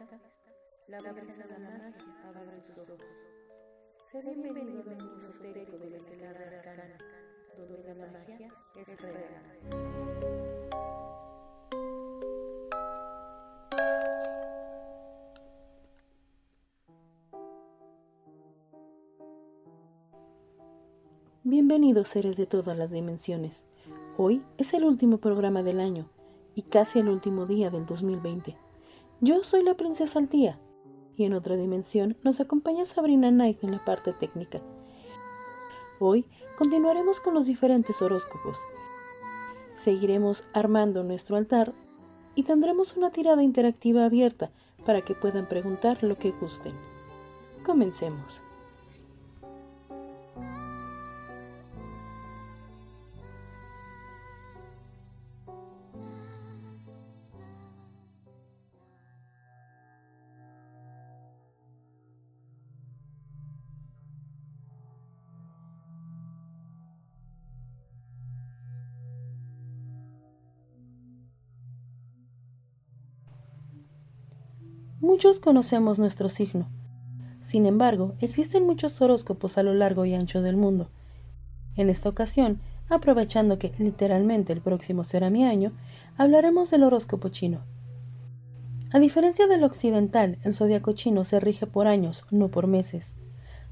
la brisa de la magia abre tus ojos. Sé bienvenido al mundo esotérico de la claridad arcana, donde la magia es real. Bienvenidos seres de todas las dimensiones. Hoy es el último programa del año y casi el último día del 2020. Yo soy la princesa Altía y en otra dimensión nos acompaña Sabrina Knight en la parte técnica. Hoy continuaremos con los diferentes horóscopos. Seguiremos armando nuestro altar y tendremos una tirada interactiva abierta para que puedan preguntar lo que gusten. Comencemos. Muchos conocemos nuestro signo. Sin embargo, existen muchos horóscopos a lo largo y ancho del mundo. En esta ocasión, aprovechando que literalmente el próximo será mi año, hablaremos del horóscopo chino. A diferencia del occidental, el zodiaco chino se rige por años, no por meses.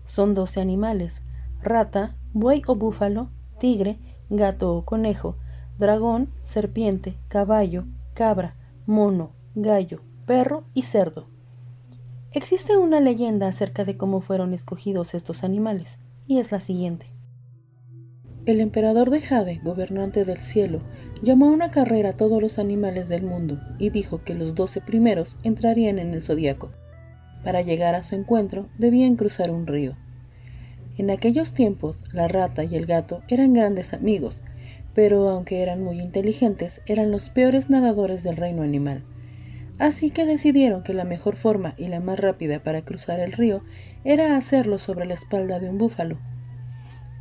Son 12 animales: rata, buey o búfalo, tigre, gato o conejo, dragón, serpiente, caballo, cabra, mono, gallo, perro y cerdo. Existe una leyenda acerca de cómo fueron escogidos estos animales, y es la siguiente. El emperador de Jade, gobernante del cielo, llamó a una carrera a todos los animales del mundo y dijo que los doce primeros entrarían en el zodiaco. Para llegar a su encuentro debían cruzar un río. En aquellos tiempos, la rata y el gato eran grandes amigos, pero aunque eran muy inteligentes, eran los peores nadadores del reino animal. Así que decidieron que la mejor forma y la más rápida para cruzar el río era hacerlo sobre la espalda de un búfalo.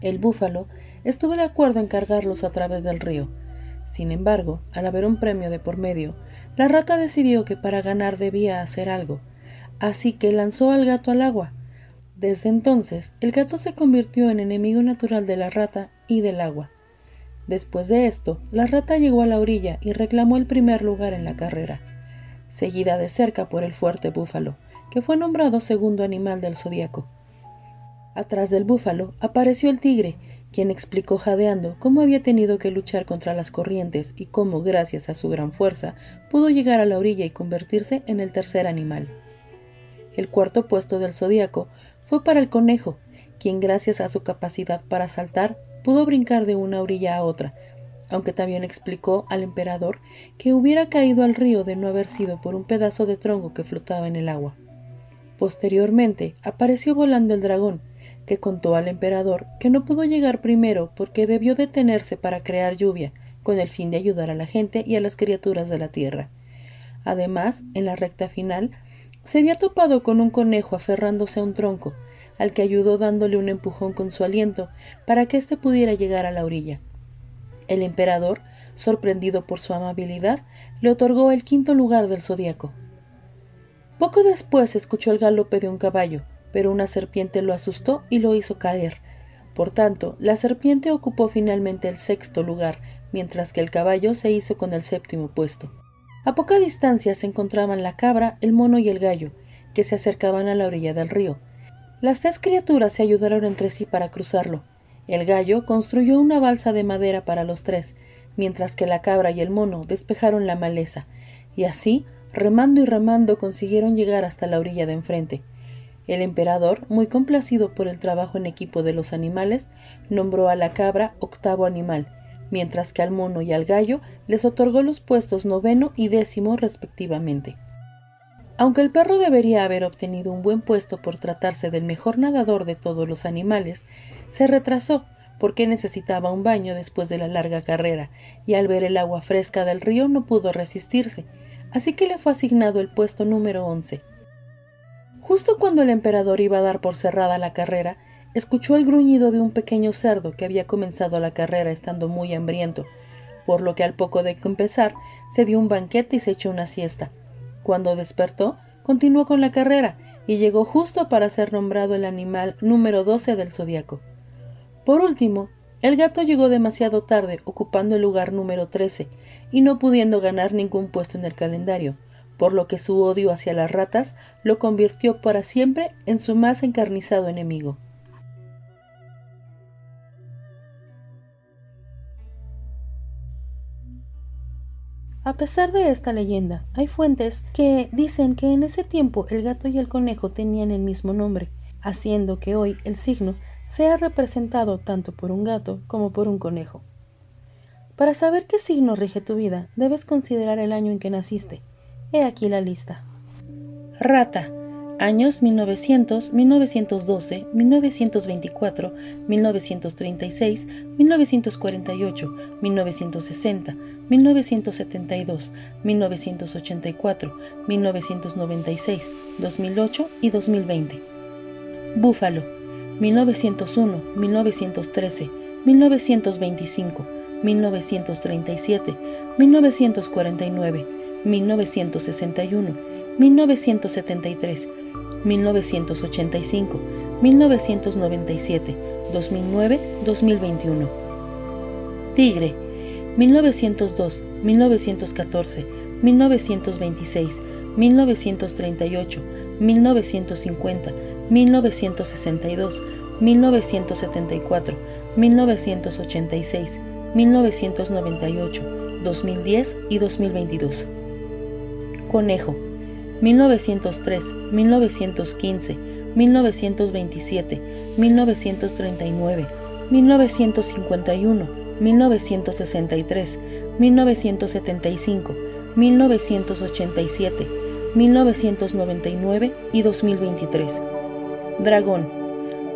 El búfalo estuvo de acuerdo en cargarlos a través del río. Sin embargo, al haber un premio de por medio, la rata decidió que para ganar debía hacer algo, así que lanzó al gato al agua. Desde entonces, el gato se convirtió en enemigo natural de la rata y del agua. Después de esto, la rata llegó a la orilla y reclamó el primer lugar en la carrera seguida de cerca por el fuerte búfalo, que fue nombrado segundo animal del zodiaco. Atrás del búfalo apareció el tigre, quien explicó jadeando cómo había tenido que luchar contra las corrientes y cómo, gracias a su gran fuerza, pudo llegar a la orilla y convertirse en el tercer animal. El cuarto puesto del zodiaco fue para el conejo, quien gracias a su capacidad para saltar pudo brincar de una orilla a otra, aunque también explicó al emperador que hubiera caído al río de no haber sido por un pedazo de tronco que flotaba en el agua. Posteriormente apareció volando el dragón, que contó al emperador que no pudo llegar primero porque debió detenerse para crear lluvia, con el fin de ayudar a la gente y a las criaturas de la tierra. Además, en la recta final, se había topado con un conejo aferrándose a un tronco, al que ayudó dándole un empujón con su aliento para que éste pudiera llegar a la orilla. El emperador, sorprendido por su amabilidad, le otorgó el quinto lugar del zodiaco. Poco después escuchó el galope de un caballo, pero una serpiente lo asustó y lo hizo caer. Por tanto, la serpiente ocupó finalmente el sexto lugar, mientras que el caballo se hizo con el séptimo puesto. A poca distancia se encontraban la cabra, el mono y el gallo, que se acercaban a la orilla del río. Las tres criaturas se ayudaron entre sí para cruzarlo, el gallo construyó una balsa de madera para los tres, mientras que la cabra y el mono despejaron la maleza, y así, remando y remando, consiguieron llegar hasta la orilla de enfrente. El emperador, muy complacido por el trabajo en equipo de los animales, nombró a la cabra octavo animal, mientras que al mono y al gallo les otorgó los puestos noveno y décimo respectivamente. Aunque el perro debería haber obtenido un buen puesto por tratarse del mejor nadador de todos los animales, se retrasó porque necesitaba un baño después de la larga carrera, y al ver el agua fresca del río no pudo resistirse, así que le fue asignado el puesto número once. Justo cuando el emperador iba a dar por cerrada la carrera, escuchó el gruñido de un pequeño cerdo que había comenzado la carrera estando muy hambriento, por lo que al poco de empezar se dio un banquete y se echó una siesta. Cuando despertó, continuó con la carrera y llegó justo para ser nombrado el animal número 12 del zodiaco. Por último, el gato llegó demasiado tarde, ocupando el lugar número 13 y no pudiendo ganar ningún puesto en el calendario, por lo que su odio hacia las ratas lo convirtió para siempre en su más encarnizado enemigo. A pesar de esta leyenda, hay fuentes que dicen que en ese tiempo el gato y el conejo tenían el mismo nombre, haciendo que hoy el signo sea representado tanto por un gato como por un conejo. Para saber qué signo rige tu vida, debes considerar el año en que naciste. He aquí la lista. Rata. Años 1900, 1912, 1924, 1936, 1948, 1960, 1972, 1984, 1996, 2008 y 2020. Búfalo. 1901, 1913, 1925, 1937, 1949, 1961, 1973, 1985, 1997, 2009, 2021. Tigre, 1902, 1914, 1926, 1938, 1950, 1962, 1974, 1986, 1998, 2010 y 2022. Conejo, 1903, 1915, 1927, 1939, 1951, 1963, 1975, 1987, 1999 y 2023. Dragón,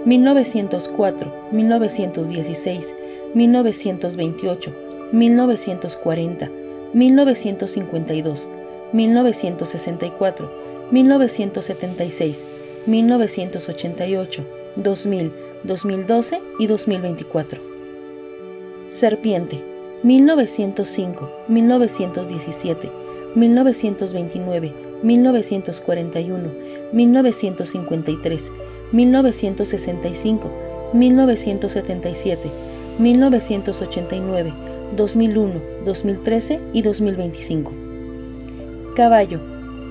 1904, 1916, 1928, 1940, 1952, 1964, 1976, 1988, 2000, 2012 y 2024. Serpiente, 1905, 1917, 1929, 1941, 1953, 1965, 1977, 1989, 2001, 2013 y 2025. Caballo,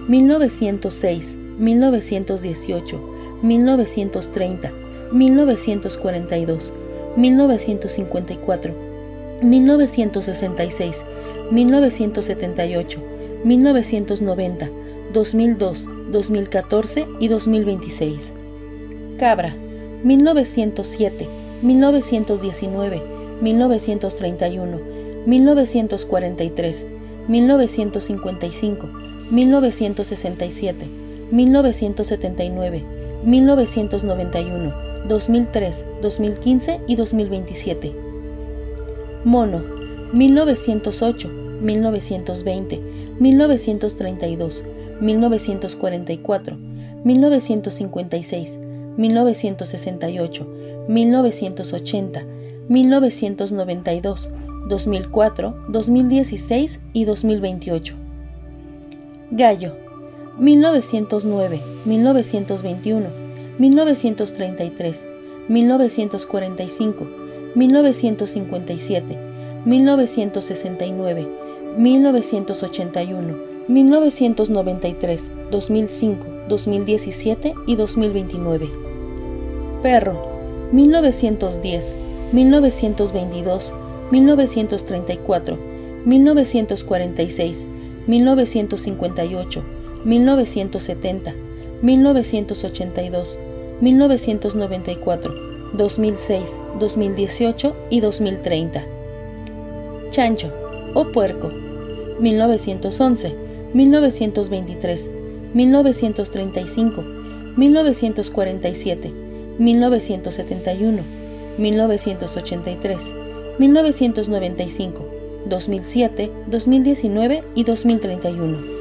1906, 1918, 1930, 1942, 1954, 1966, 1978, 1990, 2002, 2014 y 2026. Cabra, 1907, 1919, 1931, 1943, 1955, 1967, 1979, 1991, 2003, 2015 y 2027. Mono, 1908, 1920, 1932, 1944, 1956, 1968, 1980, 1992, 2004, 2016 y 2028. Gallo, 1909, 1921, 1933, 1945, 1957, 1969, 1981, 1993, 2005, 2017 y 2029. Perro, 1910, 1922, 1934, 1946, 1958, 1970, 1982, 1994, 2006, 2018 y 2030. Chancho o puerco, 1911, 1923, 1935, 1947, 1971, 1983, 1995, 2007, 2019 y 2031.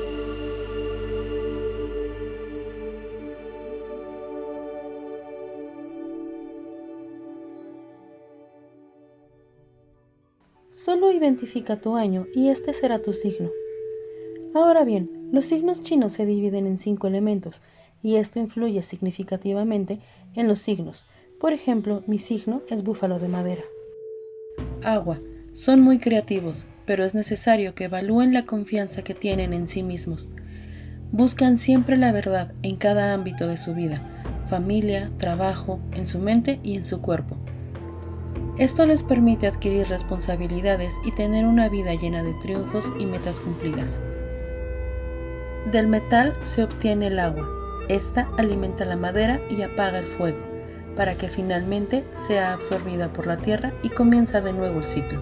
Solo identifica tu año y este será tu signo. Ahora bien, Los signos chinos se dividen en cinco elementos y esto influye significativamente en los signos. Por ejemplo, mi signo es búfalo de madera. Agua. Son muy creativos, pero es necesario que evalúen la confianza que tienen en sí mismos. Buscan siempre la verdad en cada ámbito de su vida, familia, trabajo, en su mente y en su cuerpo. Esto les permite adquirir responsabilidades y tener una vida llena de triunfos y metas cumplidas. Del metal se obtiene el agua. Esta alimenta la madera y apaga el fuego, para que finalmente sea absorbida por la tierra y comienza de nuevo el ciclo.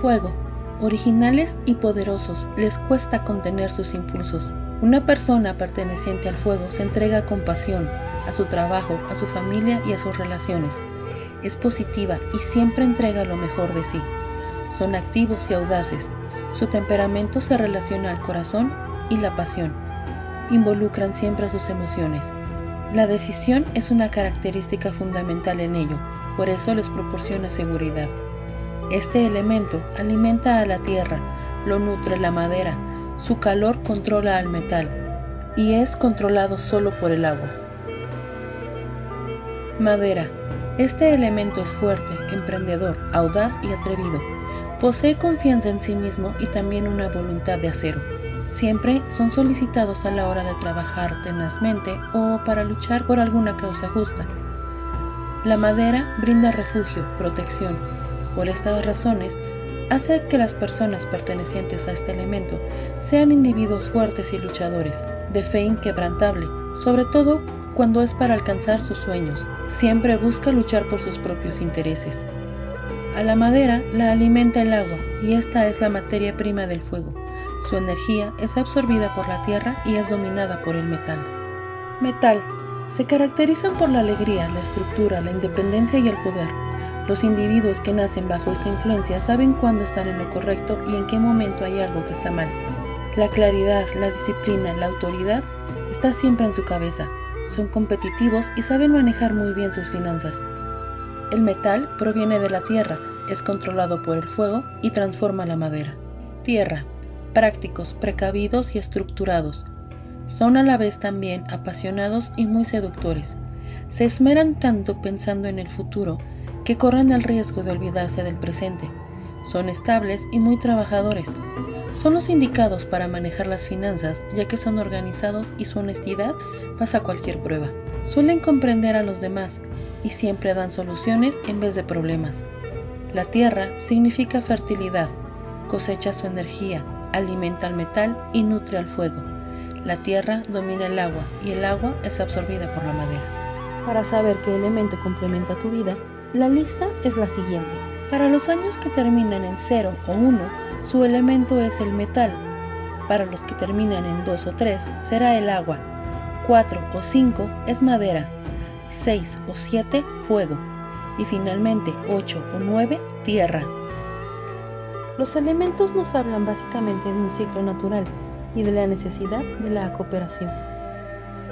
Fuego. Originales y poderosos, les cuesta contener sus impulsos. Una persona perteneciente al fuego se entrega con pasión a su trabajo, a su familia y a sus relaciones es positiva y siempre entrega lo mejor de sí. Son activos y audaces. Su temperamento se relaciona al corazón y la pasión. Involucran siempre sus emociones. La decisión es una característica fundamental en ello, por eso les proporciona seguridad. Este elemento alimenta a la tierra, lo nutre la madera, su calor controla al metal y es controlado solo por el agua. Madera este elemento es fuerte, emprendedor, audaz y atrevido. Posee confianza en sí mismo y también una voluntad de acero. Siempre son solicitados a la hora de trabajar tenazmente o para luchar por alguna causa justa. La madera brinda refugio, protección. Por estas razones, hace que las personas pertenecientes a este elemento sean individuos fuertes y luchadores, de fe inquebrantable, sobre todo cuando es para alcanzar sus sueños. Siempre busca luchar por sus propios intereses. A la madera la alimenta el agua y esta es la materia prima del fuego. Su energía es absorbida por la tierra y es dominada por el metal. Metal. Se caracterizan por la alegría, la estructura, la independencia y el poder. Los individuos que nacen bajo esta influencia saben cuándo están en lo correcto y en qué momento hay algo que está mal. La claridad, la disciplina, la autoridad está siempre en su cabeza son competitivos y saben manejar muy bien sus finanzas. El metal proviene de la tierra, es controlado por el fuego y transforma la madera. Tierra. Prácticos, precavidos y estructurados. Son a la vez también apasionados y muy seductores. Se esmeran tanto pensando en el futuro que corren el riesgo de olvidarse del presente. Son estables y muy trabajadores. Son los indicados para manejar las finanzas ya que son organizados y su honestidad pasa cualquier prueba. Suelen comprender a los demás y siempre dan soluciones en vez de problemas. La tierra significa fertilidad, cosecha su energía, alimenta al metal y nutre al fuego. La tierra domina el agua y el agua es absorbida por la madera. Para saber qué elemento complementa tu vida, la lista es la siguiente. Para los años que terminan en 0 o 1, su elemento es el metal. Para los que terminan en 2 o 3, será el agua 4 o 5 es madera, 6 o 7 fuego y finalmente 8 o 9 tierra. Los elementos nos hablan básicamente de un ciclo natural y de la necesidad de la cooperación.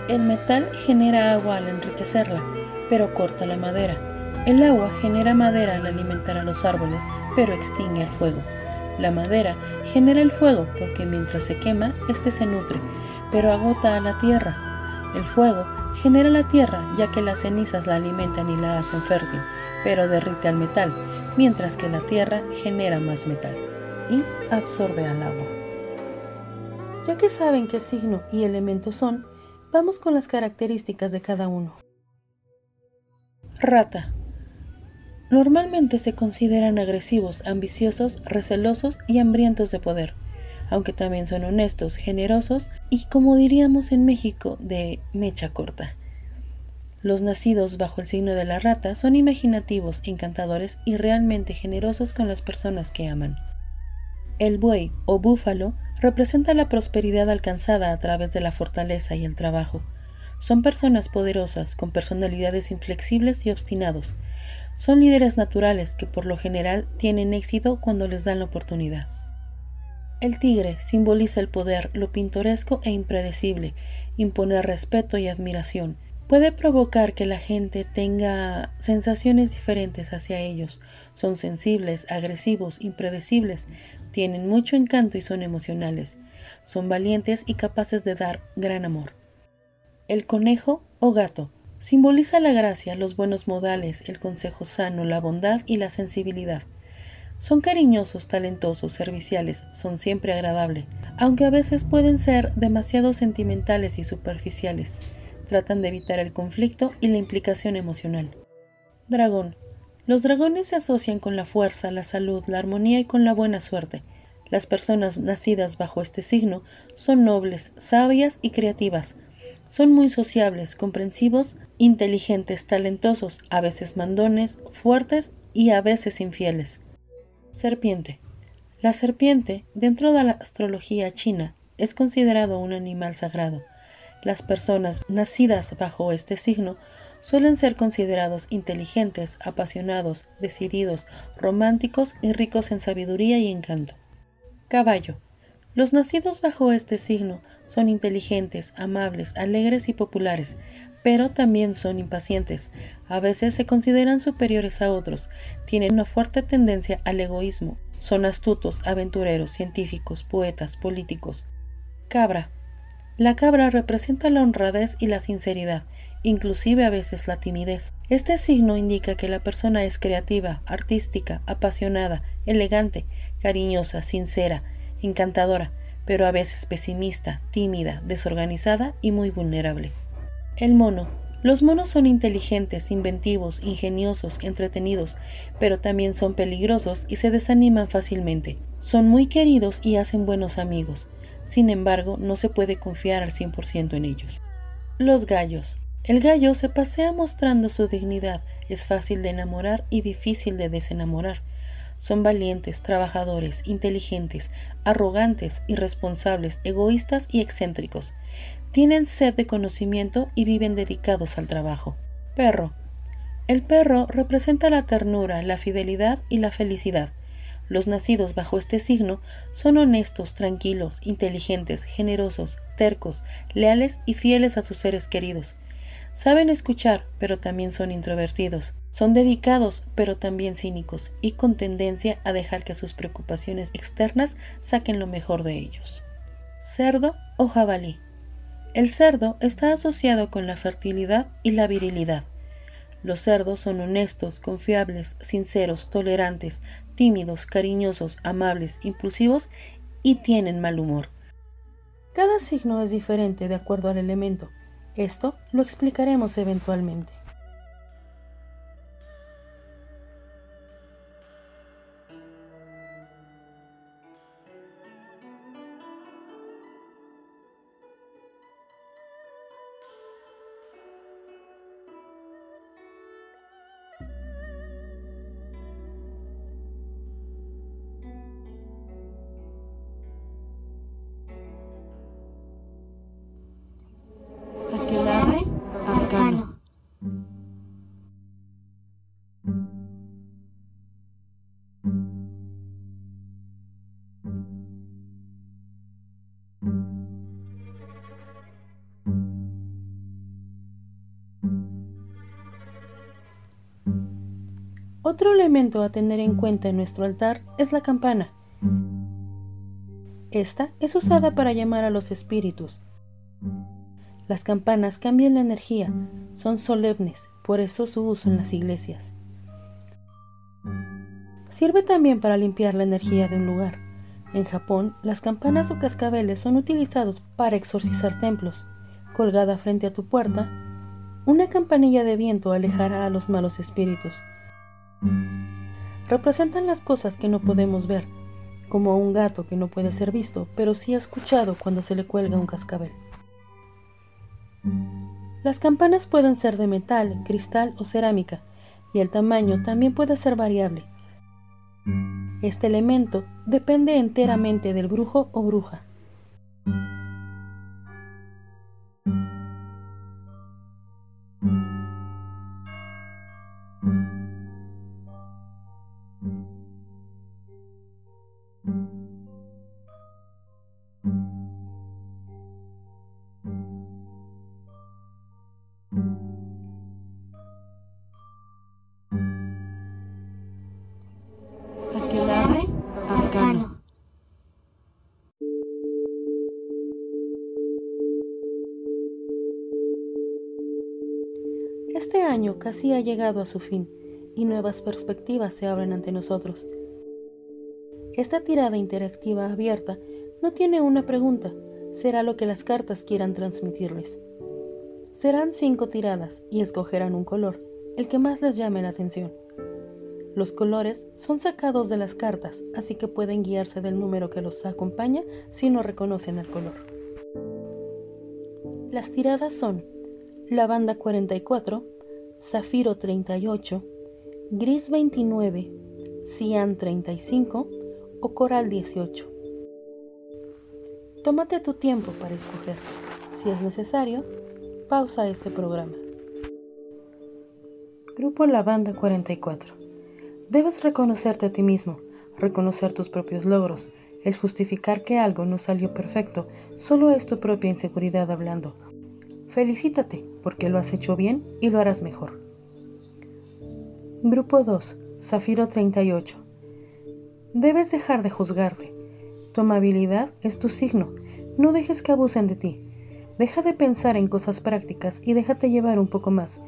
El metal genera agua al enriquecerla, pero corta la madera. El agua genera madera al alimentar a los árboles, pero extingue el fuego. La madera genera el fuego porque mientras se quema, éste se nutre, pero agota a la tierra. El fuego genera la tierra ya que las cenizas la alimentan y la hacen fértil, pero derrite al metal, mientras que la tierra genera más metal y absorbe al agua. Ya que saben qué signo y elemento son, vamos con las características de cada uno. Rata. Normalmente se consideran agresivos, ambiciosos, recelosos y hambrientos de poder aunque también son honestos, generosos y, como diríamos en México, de mecha corta. Los nacidos bajo el signo de la rata son imaginativos, encantadores y realmente generosos con las personas que aman. El buey o búfalo representa la prosperidad alcanzada a través de la fortaleza y el trabajo. Son personas poderosas, con personalidades inflexibles y obstinados. Son líderes naturales que por lo general tienen éxito cuando les dan la oportunidad. El tigre simboliza el poder, lo pintoresco e impredecible, imponer respeto y admiración. Puede provocar que la gente tenga sensaciones diferentes hacia ellos. Son sensibles, agresivos, impredecibles, tienen mucho encanto y son emocionales. Son valientes y capaces de dar gran amor. El conejo o gato simboliza la gracia, los buenos modales, el consejo sano, la bondad y la sensibilidad. Son cariñosos, talentosos, serviciales, son siempre agradables, aunque a veces pueden ser demasiado sentimentales y superficiales. Tratan de evitar el conflicto y la implicación emocional. Dragón. Los dragones se asocian con la fuerza, la salud, la armonía y con la buena suerte. Las personas nacidas bajo este signo son nobles, sabias y creativas. Son muy sociables, comprensivos, inteligentes, talentosos, a veces mandones, fuertes y a veces infieles. Serpiente. La serpiente, dentro de la astrología china, es considerado un animal sagrado. Las personas nacidas bajo este signo suelen ser considerados inteligentes, apasionados, decididos, románticos y ricos en sabiduría y encanto. Caballo. Los nacidos bajo este signo son inteligentes, amables, alegres y populares, pero también son impacientes. A veces se consideran superiores a otros, tienen una fuerte tendencia al egoísmo, son astutos, aventureros, científicos, poetas, políticos. Cabra. La cabra representa la honradez y la sinceridad, inclusive a veces la timidez. Este signo indica que la persona es creativa, artística, apasionada, elegante, cariñosa, sincera, encantadora, pero a veces pesimista, tímida, desorganizada y muy vulnerable. El mono. Los monos son inteligentes, inventivos, ingeniosos, entretenidos, pero también son peligrosos y se desaniman fácilmente. Son muy queridos y hacen buenos amigos. Sin embargo, no se puede confiar al 100% en ellos. Los gallos. El gallo se pasea mostrando su dignidad, es fácil de enamorar y difícil de desenamorar. Son valientes, trabajadores, inteligentes, arrogantes, irresponsables, egoístas y excéntricos. Tienen sed de conocimiento y viven dedicados al trabajo. Perro. El perro representa la ternura, la fidelidad y la felicidad. Los nacidos bajo este signo son honestos, tranquilos, inteligentes, generosos, tercos, leales y fieles a sus seres queridos. Saben escuchar, pero también son introvertidos. Son dedicados, pero también cínicos, y con tendencia a dejar que sus preocupaciones externas saquen lo mejor de ellos. Cerdo o jabalí. El cerdo está asociado con la fertilidad y la virilidad. Los cerdos son honestos, confiables, sinceros, tolerantes, tímidos, cariñosos, amables, impulsivos y tienen mal humor. Cada signo es diferente de acuerdo al elemento. Esto lo explicaremos eventualmente. Otro elemento a tener en cuenta en nuestro altar es la campana. Esta es usada para llamar a los espíritus. Las campanas cambian la energía, son solemnes, por eso su uso en las iglesias. Sirve también para limpiar la energía de un lugar. En Japón, las campanas o cascabeles son utilizados para exorcizar templos. Colgada frente a tu puerta, una campanilla de viento alejará a los malos espíritus. Representan las cosas que no podemos ver, como un gato que no puede ser visto, pero sí escuchado cuando se le cuelga un cascabel. Las campanas pueden ser de metal, cristal o cerámica, y el tamaño también puede ser variable. Este elemento depende enteramente del brujo o bruja. Año casi ha llegado a su fin y nuevas perspectivas se abren ante nosotros. Esta tirada interactiva abierta no tiene una pregunta, será lo que las cartas quieran transmitirles. Serán cinco tiradas y escogerán un color, el que más les llame la atención. Los colores son sacados de las cartas, así que pueden guiarse del número que los acompaña si no reconocen el color. Las tiradas son lavanda 44, zafiro 38, gris 29, cian 35 o coral 18. Tómate tu tiempo para escoger. Si es necesario, pausa este programa. Grupo Lavanda 44. Debes reconocerte a ti mismo, reconocer tus propios logros. El justificar que algo no salió perfecto solo es tu propia inseguridad hablando. Felicítate porque lo has hecho bien y lo harás mejor. Grupo 2. Zafiro 38. Debes dejar de juzgarte. Tu amabilidad es tu signo. No dejes que abusen de ti. Deja de pensar en cosas prácticas y déjate llevar un poco más.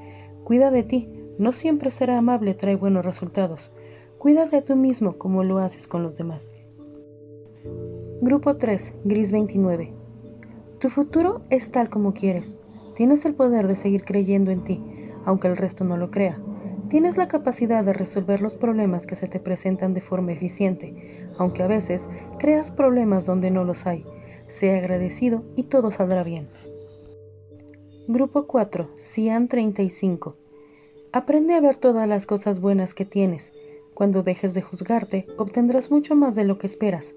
Cuida de ti. No siempre ser amable trae buenos resultados. Cuida de tú mismo como lo haces con los demás. Grupo 3, Gris 29. Tu futuro es tal como quieres. Tienes el poder de seguir creyendo en ti, aunque el resto no lo crea. Tienes la capacidad de resolver los problemas que se te presentan de forma eficiente, aunque a veces creas problemas donde no los hay. Sea agradecido y todo saldrá bien. Grupo 4, Cian 35. Aprende a ver todas las cosas buenas que tienes. Cuando dejes de juzgarte, obtendrás mucho más de lo que esperas.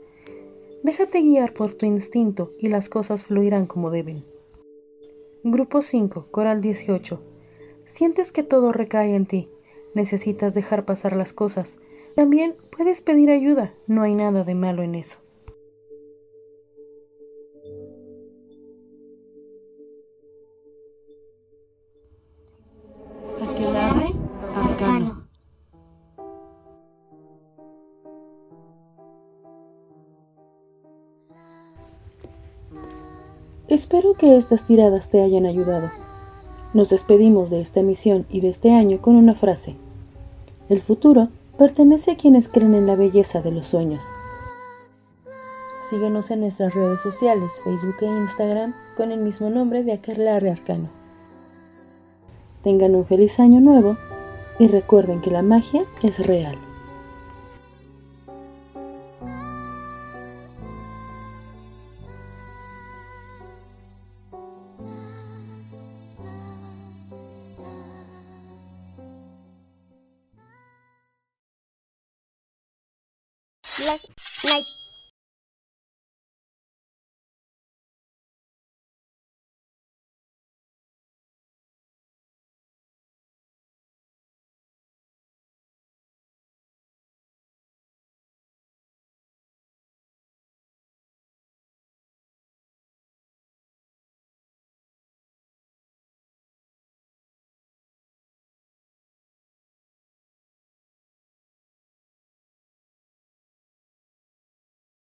Déjate guiar por tu instinto y las cosas fluirán como deben. Grupo 5, Coral 18. Sientes que todo recae en ti, necesitas dejar pasar las cosas. También puedes pedir ayuda, no hay nada de malo en eso. Espero que estas tiradas te hayan ayudado. Nos despedimos de esta misión y de este año con una frase. El futuro pertenece a quienes creen en la belleza de los sueños. Síguenos en nuestras redes sociales, Facebook e Instagram, con el mismo nombre de Aquelarre Arcano. Tengan un feliz año nuevo y recuerden que la magia es real. Like.